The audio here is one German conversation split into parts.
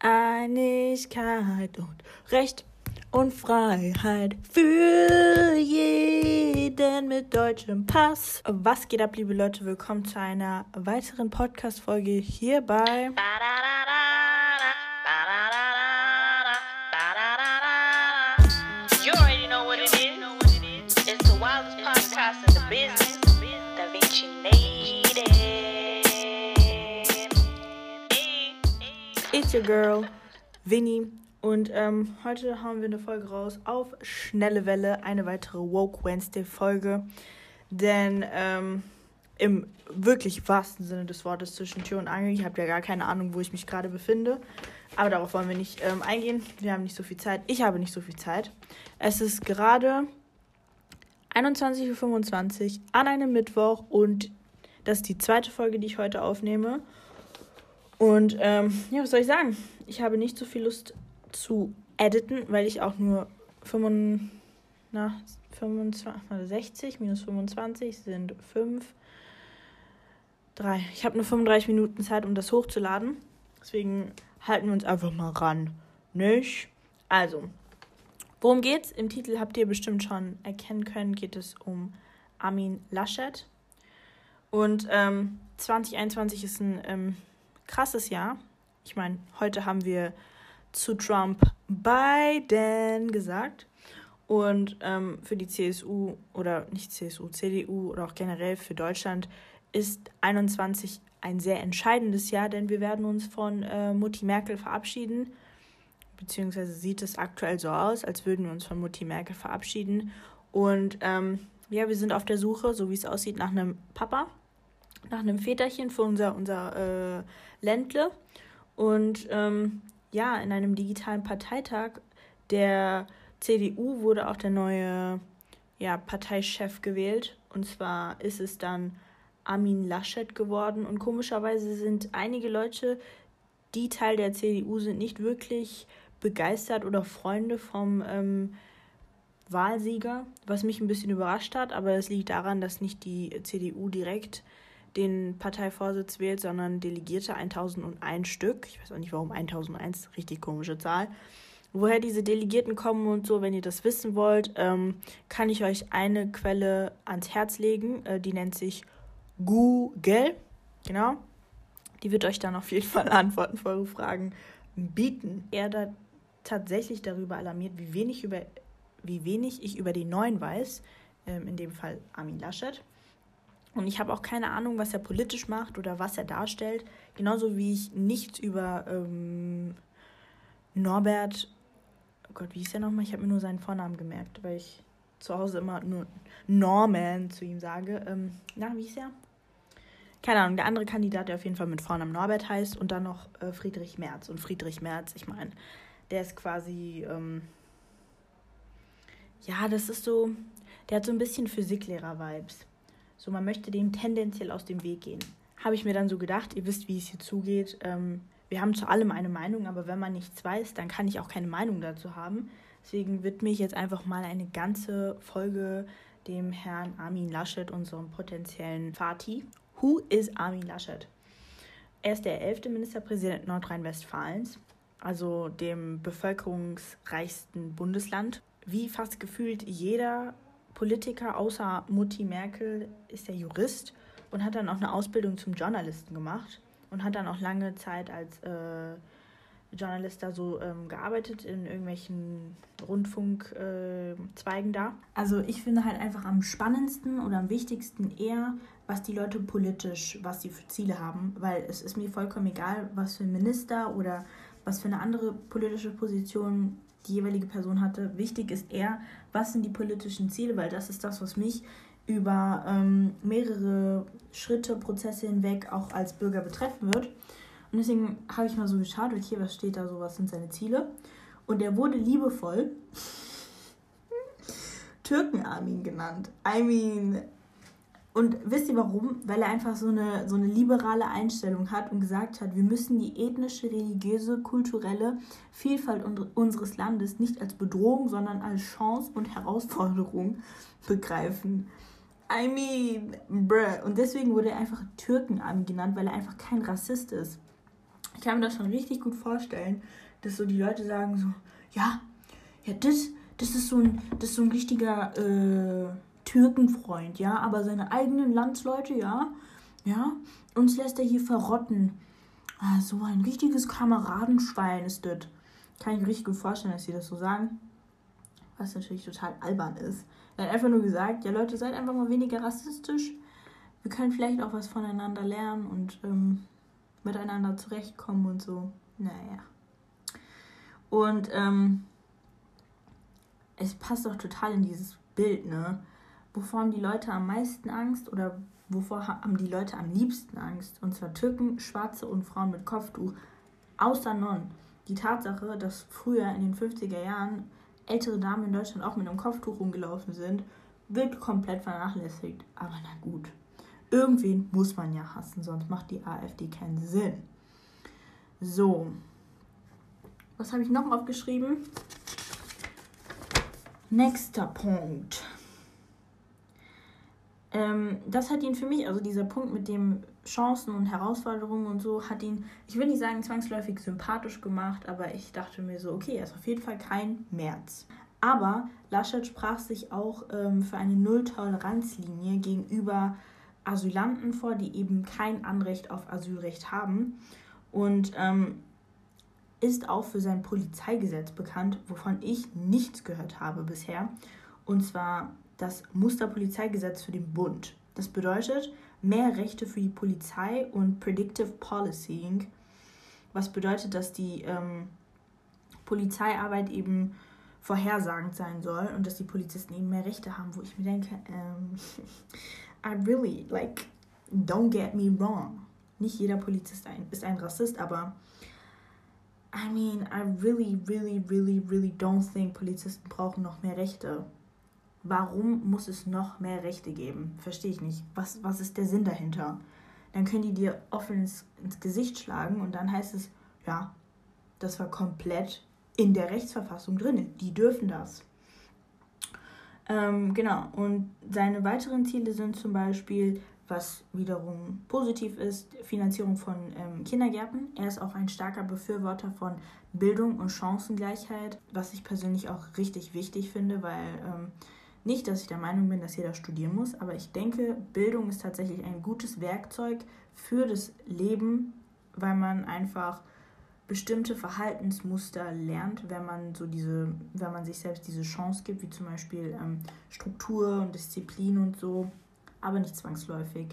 Einigkeit und Recht und Freiheit für jeden mit deutschem Pass. Was geht ab, liebe Leute? Willkommen zu einer weiteren Podcast-Folge hier bei. You It's your girl, Vinny. Und ähm, heute hauen wir eine Folge raus auf schnelle Welle, eine weitere Woke Wednesday Folge. Denn ähm, im wirklich wahrsten Sinne des Wortes zwischen Tür und Angel, ich habe ja gar keine Ahnung, wo ich mich gerade befinde. Aber darauf wollen wir nicht ähm, eingehen. Wir haben nicht so viel Zeit. Ich habe nicht so viel Zeit. Es ist gerade 21.25 Uhr an einem Mittwoch und das ist die zweite Folge, die ich heute aufnehme. Und ähm, ja, was soll ich sagen? Ich habe nicht so viel Lust zu editen, weil ich auch nur 65, na, 25, warte, 60 minus 25 sind 5, 3. Ich habe nur 35 Minuten Zeit, um das hochzuladen. Deswegen halten wir uns einfach mal ran. Nicht? Also, worum geht's? Im Titel habt ihr bestimmt schon erkennen können, geht es um Armin Laschet. Und ähm, 2021 ist ein ähm, krasses Jahr. Ich meine, heute haben wir zu Trump Biden gesagt. Und ähm, für die CSU oder nicht CSU, CDU oder auch generell für Deutschland ist 21 ein sehr entscheidendes Jahr, denn wir werden uns von äh, Mutti Merkel verabschieden. Beziehungsweise sieht es aktuell so aus, als würden wir uns von Mutti Merkel verabschieden. Und ähm, ja, wir sind auf der Suche, so wie es aussieht, nach einem Papa, nach einem Väterchen für unser, unser äh, Ländle. Und ähm, ja, in einem digitalen Parteitag der CDU wurde auch der neue ja, Parteichef gewählt. Und zwar ist es dann Armin Laschet geworden. Und komischerweise sind einige Leute, die Teil der CDU sind, nicht wirklich begeistert oder Freunde vom ähm, Wahlsieger, was mich ein bisschen überrascht hat. Aber es liegt daran, dass nicht die CDU direkt den Parteivorsitz wählt, sondern Delegierte 1001 Stück. Ich weiß auch nicht, warum 1001, richtig komische Zahl. Woher diese Delegierten kommen und so, wenn ihr das wissen wollt, ähm, kann ich euch eine Quelle ans Herz legen. Äh, die nennt sich Google. Genau. Die wird euch dann auf jeden Fall Antworten auf eure Fragen bieten. Er da tatsächlich darüber alarmiert, wie wenig, über, wie wenig ich über den neuen weiß, ähm, in dem Fall Armin Laschet. Und ich habe auch keine Ahnung, was er politisch macht oder was er darstellt. Genauso wie ich nichts über ähm, Norbert, oh Gott, wie hieß er nochmal? Ich habe mir nur seinen Vornamen gemerkt, weil ich zu Hause immer nur Norman zu ihm sage. Ähm, na, wie hieß er? Keine Ahnung, der andere Kandidat, der auf jeden Fall mit Vornamen Norbert heißt und dann noch äh, Friedrich Merz. Und Friedrich Merz, ich meine, der ist quasi, ähm, ja, das ist so, der hat so ein bisschen Physiklehrer-Vibes. So, man möchte dem tendenziell aus dem Weg gehen. Habe ich mir dann so gedacht, ihr wisst, wie es hier zugeht. Ähm, wir haben zu allem eine Meinung, aber wenn man nichts weiß, dann kann ich auch keine Meinung dazu haben. Deswegen widme ich jetzt einfach mal eine ganze Folge dem Herrn Armin Laschet, unserem potenziellen Vati. Who is Armin Laschet? Er ist der elfte Ministerpräsident Nordrhein-Westfalens, also dem bevölkerungsreichsten Bundesland. Wie fast gefühlt jeder Politiker außer Mutti Merkel ist er Jurist und hat dann auch eine Ausbildung zum Journalisten gemacht und hat dann auch lange Zeit als äh, Journalist da so ähm, gearbeitet in irgendwelchen Rundfunkzweigen äh, da. Also ich finde halt einfach am spannendsten oder am wichtigsten eher, was die Leute politisch, was sie für Ziele haben, weil es ist mir vollkommen egal, was für ein Minister oder was für eine andere politische Position die jeweilige Person hatte. Wichtig ist eher, was sind die politischen Ziele, weil das ist das, was mich über ähm, mehrere Schritte, Prozesse hinweg auch als Bürger betreffen wird. Und deswegen habe ich mal so geschaut, okay, was steht da so, was sind seine Ziele? Und er wurde liebevoll Türkenarmin genannt. I mean, und wisst ihr warum? Weil er einfach so eine, so eine liberale Einstellung hat und gesagt hat, wir müssen die ethnische, religiöse, kulturelle Vielfalt unseres Landes nicht als Bedrohung, sondern als Chance und Herausforderung begreifen. I mean, bruh. Und deswegen wurde er einfach Türkenarmin genannt, weil er einfach kein Rassist ist. ich kann mir das schon richtig gut vorstellen, dass so die Leute sagen so, ja, ja, das, das ist so ein, das ist so ein richtiger äh, Türkenfreund, ja, aber seine eigenen Landsleute, ja, ja, uns lässt er hier verrotten. Ah, so ein richtiges Kameradenschwein ist das. Kann ich mir richtig gut vorstellen, dass sie das so sagen. Was natürlich total albern ist. Er hat einfach nur gesagt, ja Leute, seid einfach mal weniger rassistisch. Wir können vielleicht auch was voneinander lernen und ähm, miteinander zurechtkommen und so. Naja. Und ähm, es passt doch total in dieses Bild, ne? Wovor haben die Leute am meisten Angst oder wovor haben die Leute am liebsten Angst? Und zwar Türken, Schwarze und Frauen mit Kopftuch. Außer Non. Die Tatsache, dass früher in den 50er Jahren ältere Damen in Deutschland auch mit einem Kopftuch rumgelaufen sind, wird komplett vernachlässigt. Aber na gut. Irgendwen muss man ja hassen, sonst macht die AfD keinen Sinn. So. Was habe ich noch aufgeschrieben? Nächster Punkt. Ähm, das hat ihn für mich, also dieser Punkt mit dem Chancen und Herausforderungen und so, hat ihn, ich will nicht sagen zwangsläufig sympathisch gemacht, aber ich dachte mir so, okay, er ist auf jeden Fall kein März. Aber Laschet sprach sich auch ähm, für eine Nulltoleranzlinie gegenüber Asylanten vor, die eben kein Anrecht auf Asylrecht haben. Und ähm, ist auch für sein Polizeigesetz bekannt, wovon ich nichts gehört habe bisher. Und zwar das Musterpolizeigesetz für den Bund. Das bedeutet mehr Rechte für die Polizei und Predictive Policing, was bedeutet, dass die ähm, Polizeiarbeit eben vorhersagend sein soll und dass die Polizisten eben mehr Rechte haben, wo ich mir denke, ähm, I really, like, don't get me wrong. Nicht jeder Polizist ist ein Rassist, aber I mean, I really, really, really, really don't think Polizisten brauchen noch mehr Rechte. Warum muss es noch mehr Rechte geben? Verstehe ich nicht. Was, was ist der Sinn dahinter? Dann können die dir offen ins, ins Gesicht schlagen und dann heißt es, ja, das war komplett in der Rechtsverfassung drin. Die dürfen das. Ähm, genau, und seine weiteren Ziele sind zum Beispiel, was wiederum positiv ist, Finanzierung von ähm, Kindergärten. Er ist auch ein starker Befürworter von Bildung und Chancengleichheit, was ich persönlich auch richtig wichtig finde, weil ähm, nicht, dass ich der Meinung bin, dass jeder studieren muss, aber ich denke, Bildung ist tatsächlich ein gutes Werkzeug für das Leben, weil man einfach bestimmte Verhaltensmuster lernt, wenn man so diese, wenn man sich selbst diese Chance gibt, wie zum Beispiel ähm, Struktur und Disziplin und so, aber nicht zwangsläufig.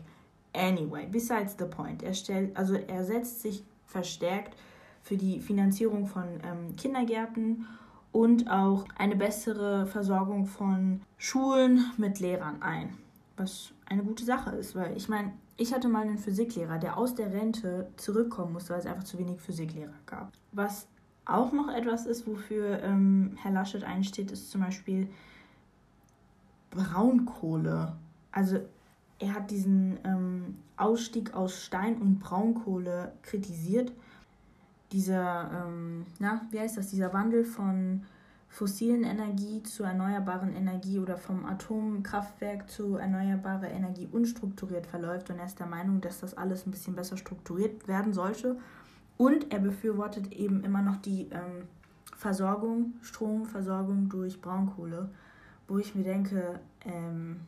Anyway, besides the point. Er stellt, also er setzt sich verstärkt für die Finanzierung von ähm, Kindergärten und auch eine bessere Versorgung von Schulen mit Lehrern ein. Was eine gute Sache ist, weil ich meine, ich hatte mal einen Physiklehrer, der aus der Rente zurückkommen musste, weil es einfach zu wenig Physiklehrer gab. Was auch noch etwas ist, wofür ähm, Herr Laschet einsteht, ist zum Beispiel Braunkohle. Also er hat diesen ähm, Ausstieg aus Stein und Braunkohle kritisiert. Dieser, ähm, na, wie heißt das, dieser Wandel von fossilen Energie zu erneuerbaren Energie oder vom Atomkraftwerk zu erneuerbarer Energie unstrukturiert verläuft und er ist der Meinung, dass das alles ein bisschen besser strukturiert werden sollte. Und er befürwortet eben immer noch die ähm, Versorgung, Stromversorgung durch Braunkohle, wo ich mir denke, ähm,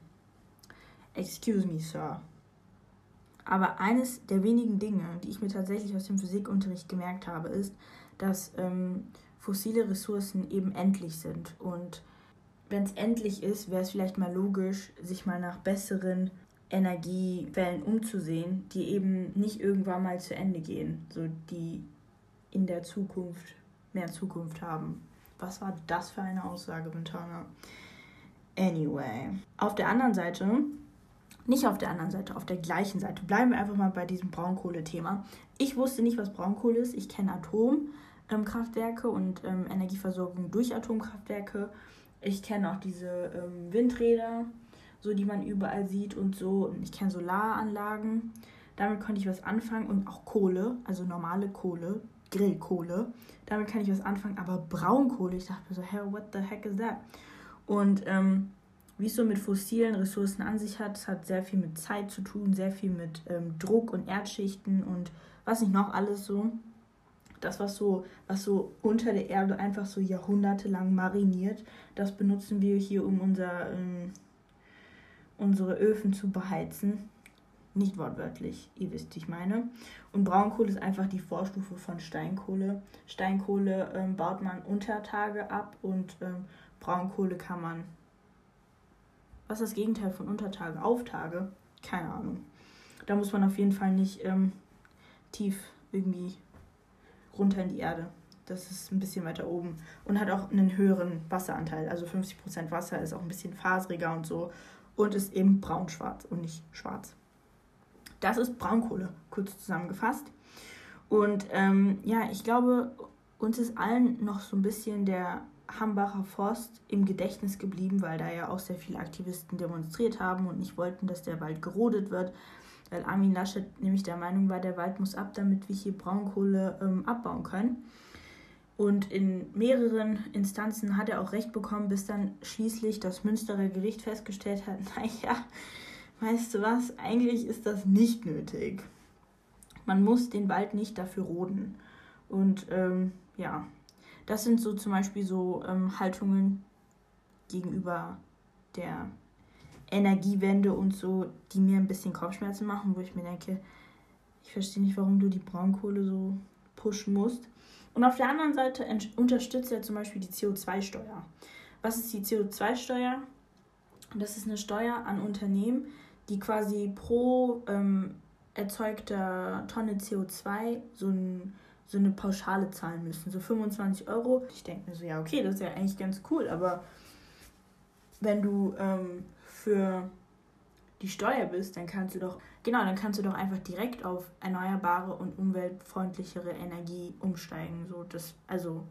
excuse me, Sir. Aber eines der wenigen Dinge, die ich mir tatsächlich aus dem Physikunterricht gemerkt habe, ist, dass ähm, fossile Ressourcen eben endlich sind. Und wenn es endlich ist, wäre es vielleicht mal logisch, sich mal nach besseren Energiequellen umzusehen, die eben nicht irgendwann mal zu Ende gehen, so die in der Zukunft mehr Zukunft haben. Was war das für eine Aussage, Montana? Anyway. Auf der anderen Seite, nicht auf der anderen Seite, auf der gleichen Seite, bleiben wir einfach mal bei diesem Braunkohle-Thema. Ich wusste nicht, was Braunkohle ist. Ich kenne Atom, ähm, und ähm, Energieversorgung durch Atomkraftwerke. Ich kenne auch diese ähm, Windräder, so die man überall sieht und so. Und ich kenne Solaranlagen. Damit konnte ich was anfangen und auch Kohle, also normale Kohle, Grillkohle. Damit kann ich was anfangen, aber Braunkohle, ich dachte mir so, hey, what the heck is that? Und ähm, wie es so mit fossilen Ressourcen an sich hat, es hat sehr viel mit Zeit zu tun, sehr viel mit ähm, Druck und Erdschichten und was nicht noch alles so. Das, was so, was so unter der Erde einfach so jahrhundertelang mariniert, das benutzen wir hier, um unser, ähm, unsere Öfen zu beheizen. Nicht wortwörtlich, ihr wisst, ich meine. Und Braunkohle ist einfach die Vorstufe von Steinkohle. Steinkohle ähm, baut man unter Tage ab und ähm, Braunkohle kann man. Was ist das Gegenteil von Untertage? Auftage? Keine Ahnung. Da muss man auf jeden Fall nicht ähm, tief irgendwie runter in die Erde. Das ist ein bisschen weiter oben und hat auch einen höheren Wasseranteil. Also 50% Wasser ist auch ein bisschen faseriger und so. Und ist eben braun-schwarz und nicht schwarz. Das ist Braunkohle, kurz zusammengefasst. Und ähm, ja, ich glaube, uns ist allen noch so ein bisschen der Hambacher Forst im Gedächtnis geblieben, weil da ja auch sehr viele Aktivisten demonstriert haben und nicht wollten, dass der Wald gerodet wird. Weil Armin Laschet nämlich der Meinung war, der Wald muss ab, damit wir hier Braunkohle ähm, abbauen können. Und in mehreren Instanzen hat er auch recht bekommen, bis dann schließlich das Münsterer Gericht festgestellt hat, naja, weißt du was, eigentlich ist das nicht nötig. Man muss den Wald nicht dafür roden. Und ähm, ja, das sind so zum Beispiel so ähm, Haltungen gegenüber der Energiewende und so, die mir ein bisschen Kopfschmerzen machen, wo ich mir denke, ich verstehe nicht, warum du die Braunkohle so pushen musst. Und auf der anderen Seite unterstützt er zum Beispiel die CO2-Steuer. Was ist die CO2-Steuer? Das ist eine Steuer an Unternehmen, die quasi pro ähm, erzeugter Tonne CO2 so, ein, so eine Pauschale zahlen müssen, so 25 Euro. Ich denke mir so, ja, okay, das ist ja eigentlich ganz cool, aber wenn du ähm, für die Steuer bist, dann kannst du doch, genau, dann kannst du doch einfach direkt auf erneuerbare und umweltfreundlichere Energie umsteigen. So, das, also,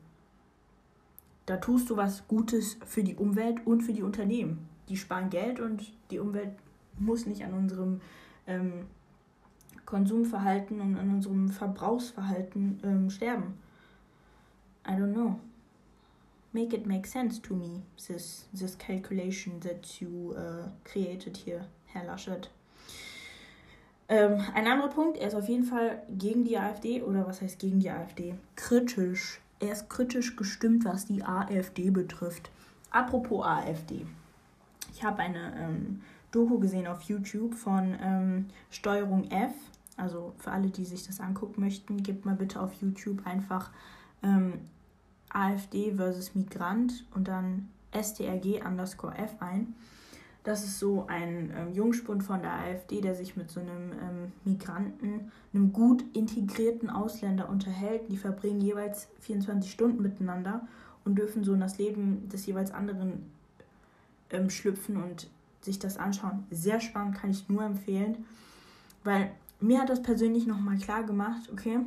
da tust du was Gutes für die Umwelt und für die Unternehmen. Die sparen Geld und die Umwelt muss nicht an unserem ähm, Konsumverhalten und an unserem Verbrauchsverhalten ähm, sterben. I don't know make it make sense to me, this, this calculation that you uh, created here, Herr Laschet. Ähm, ein anderer Punkt, er ist auf jeden Fall gegen die AfD, oder was heißt gegen die AfD? Kritisch. Er ist kritisch gestimmt, was die AfD betrifft. Apropos AfD. Ich habe eine ähm, Doku gesehen auf YouTube von ähm, Steuerung F. Also für alle, die sich das angucken möchten, gebt mal bitte auf YouTube einfach ähm, AfD versus Migrant und dann STRG underscore F ein. Das ist so ein ähm, Jungspund von der AfD, der sich mit so einem ähm, Migranten, einem gut integrierten Ausländer unterhält. Die verbringen jeweils 24 Stunden miteinander und dürfen so in das Leben des jeweils anderen ähm, schlüpfen und sich das anschauen. Sehr spannend, kann ich nur empfehlen, weil mir hat das persönlich nochmal klar gemacht, okay,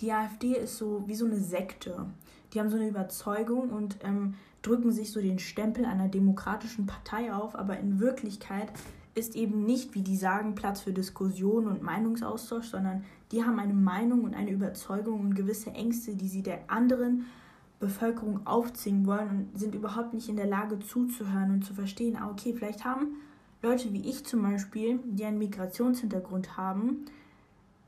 die AfD ist so wie so eine Sekte. Die haben so eine Überzeugung und ähm, drücken sich so den Stempel einer demokratischen Partei auf, aber in Wirklichkeit ist eben nicht, wie die sagen, Platz für Diskussion und Meinungsaustausch, sondern die haben eine Meinung und eine Überzeugung und gewisse Ängste, die sie der anderen Bevölkerung aufzwingen wollen und sind überhaupt nicht in der Lage zuzuhören und zu verstehen, ah, okay, vielleicht haben Leute wie ich zum Beispiel, die einen Migrationshintergrund haben,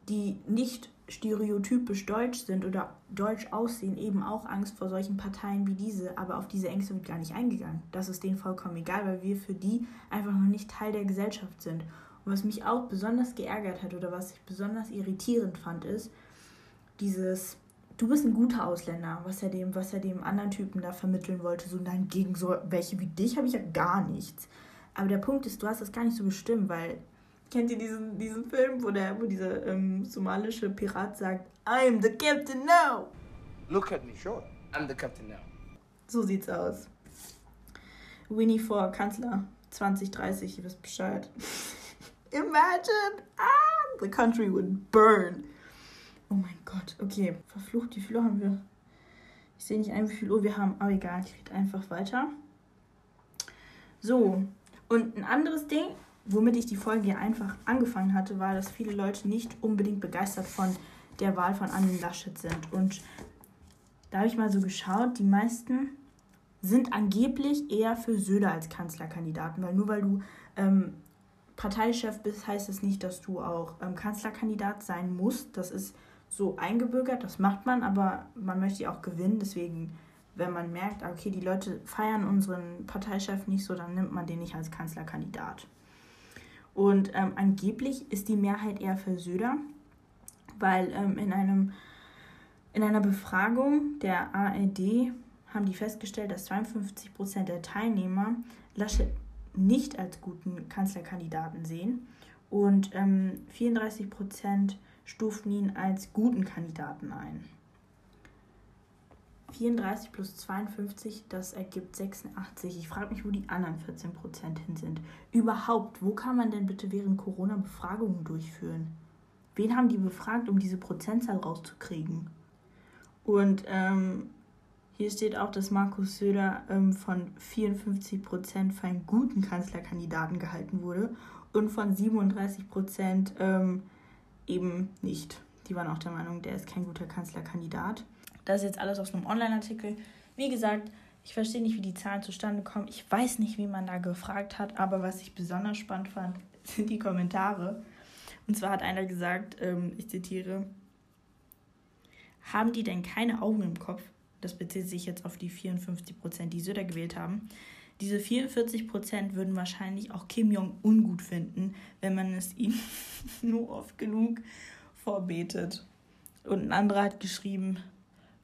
die nicht stereotypisch deutsch sind oder deutsch aussehen, eben auch Angst vor solchen Parteien wie diese. Aber auf diese Ängste wird gar nicht eingegangen. Das ist denen vollkommen egal, weil wir für die einfach noch nicht Teil der Gesellschaft sind. Und was mich auch besonders geärgert hat oder was ich besonders irritierend fand, ist dieses, du bist ein guter Ausländer, was er dem, was er dem anderen Typen da vermitteln wollte. So, nein, gegen so welche wie dich habe ich ja gar nichts. Aber der Punkt ist, du hast das gar nicht so bestimmt, weil Kennt ihr diesen, diesen Film, wo, der, wo dieser ähm, somalische Pirat sagt, I'm the captain now? Look at me, sure. I'm the captain now. So sieht's aus. Winnie vor Kanzler 2030, ihr wisst Bescheid. Imagine! Ah, the country would burn. Oh mein Gott, okay. Verflucht, wie viel Uhr haben wir? Ich sehe nicht ein, wie viel Uhr wir haben, aber egal, ich rede einfach weiter. So, und ein anderes Ding, womit ich die Folge einfach angefangen hatte, war, dass viele Leute nicht unbedingt begeistert von der Wahl von Armin Laschet sind. Und da habe ich mal so geschaut, die meisten sind angeblich eher für Söder als Kanzlerkandidaten, weil nur weil du ähm, Parteichef bist, heißt es das nicht, dass du auch ähm, Kanzlerkandidat sein musst. Das ist so eingebürgert, das macht man, aber man möchte ja auch gewinnen. Deswegen, wenn man merkt, okay, die Leute feiern unseren Parteichef nicht so, dann nimmt man den nicht als Kanzlerkandidat. Und ähm, angeblich ist die Mehrheit eher für Söder, weil ähm, in, einem, in einer Befragung der ARD haben die festgestellt, dass 52 Prozent der Teilnehmer Laschet nicht als guten Kanzlerkandidaten sehen und ähm, 34 Prozent stuften ihn als guten Kandidaten ein. 34 plus 52, das ergibt 86. Ich frage mich, wo die anderen 14 Prozent hin sind. Überhaupt, wo kann man denn bitte während Corona Befragungen durchführen? Wen haben die befragt, um diese Prozentzahl rauszukriegen? Und ähm, hier steht auch, dass Markus Söder ähm, von 54 Prozent für einen guten Kanzlerkandidaten gehalten wurde und von 37 Prozent ähm, eben nicht. Die waren auch der Meinung, der ist kein guter Kanzlerkandidat. Das ist jetzt alles aus einem Online-Artikel. Wie gesagt, ich verstehe nicht, wie die Zahlen zustande kommen. Ich weiß nicht, wie man da gefragt hat, aber was ich besonders spannend fand, sind die Kommentare. Und zwar hat einer gesagt, ähm, ich zitiere, haben die denn keine Augen im Kopf? Das bezieht sich jetzt auf die 54 Prozent, die Söder gewählt haben. Diese 44 Prozent würden wahrscheinlich auch Kim Jong-un gut finden, wenn man es ihm nur oft genug vorbetet. Und ein anderer hat geschrieben,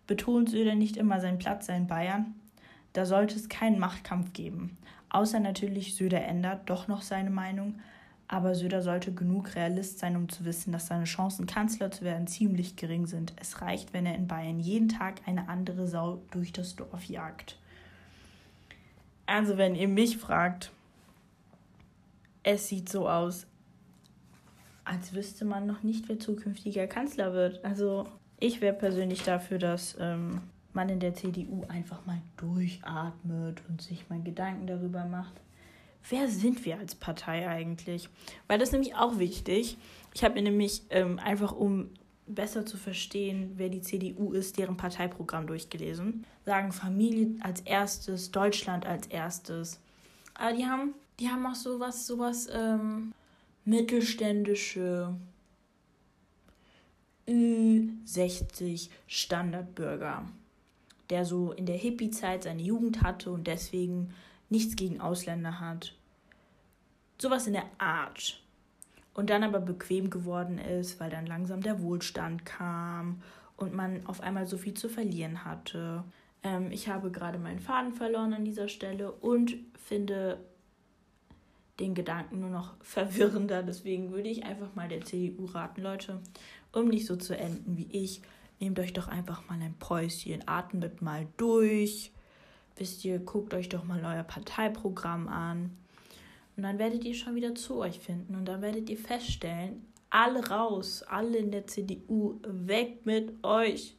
betont Söder nicht immer seinen Platz in Bayern? Da sollte es keinen Machtkampf geben. Außer natürlich Söder ändert doch noch seine Meinung, aber Söder sollte genug Realist sein, um zu wissen, dass seine Chancen, Kanzler zu werden, ziemlich gering sind. Es reicht, wenn er in Bayern jeden Tag eine andere Sau durch das Dorf jagt. Also, wenn ihr mich fragt, es sieht so aus, als wüsste man noch nicht, wer zukünftiger Kanzler wird. Also, ich wäre persönlich dafür, dass ähm, man in der CDU einfach mal durchatmet und sich mal Gedanken darüber macht, wer sind wir als Partei eigentlich? Weil das ist nämlich auch wichtig. Ich habe mir nämlich ähm, einfach, um besser zu verstehen, wer die CDU ist, deren Parteiprogramm durchgelesen. Sagen Familie als erstes, Deutschland als erstes. Aber die haben, die haben auch sowas, sowas ähm, mittelständische Ü60 Standardbürger, der so in der Hippie-Zeit seine Jugend hatte und deswegen nichts gegen Ausländer hat. Sowas in der Art. Und dann aber bequem geworden ist, weil dann langsam der Wohlstand kam und man auf einmal so viel zu verlieren hatte. Ähm, ich habe gerade meinen Faden verloren an dieser Stelle und finde den Gedanken nur noch verwirrender. Deswegen würde ich einfach mal der CDU raten, Leute, um nicht so zu enden wie ich, nehmt euch doch einfach mal ein Päuschen, atmet mal durch. Wisst ihr, guckt euch doch mal euer Parteiprogramm an. Und dann werdet ihr schon wieder zu euch finden. Und dann werdet ihr feststellen, alle raus, alle in der CDU, weg mit euch.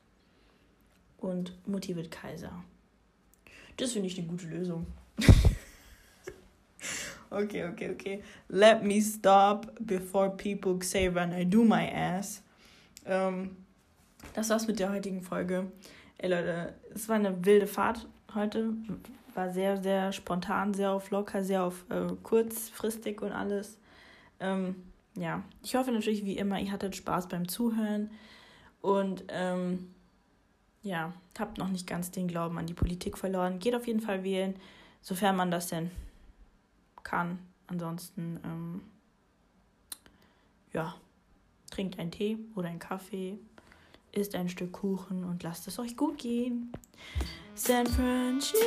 Und Mutti wird Kaiser. Das finde ich eine gute Lösung. okay, okay, okay. Let me stop before people say when I do my ass. Ähm, das war's mit der heutigen Folge. Ey Leute, es war eine wilde Fahrt heute. War sehr, sehr spontan, sehr auf locker, sehr auf äh, kurzfristig und alles. Ähm, ja, ich hoffe natürlich wie immer, ihr hattet Spaß beim Zuhören und ähm, ja, habt noch nicht ganz den Glauben an die Politik verloren. Geht auf jeden Fall wählen, sofern man das denn kann. Ansonsten, ähm, ja, trinkt einen Tee oder einen Kaffee, isst ein Stück Kuchen und lasst es euch gut gehen. San Francisco.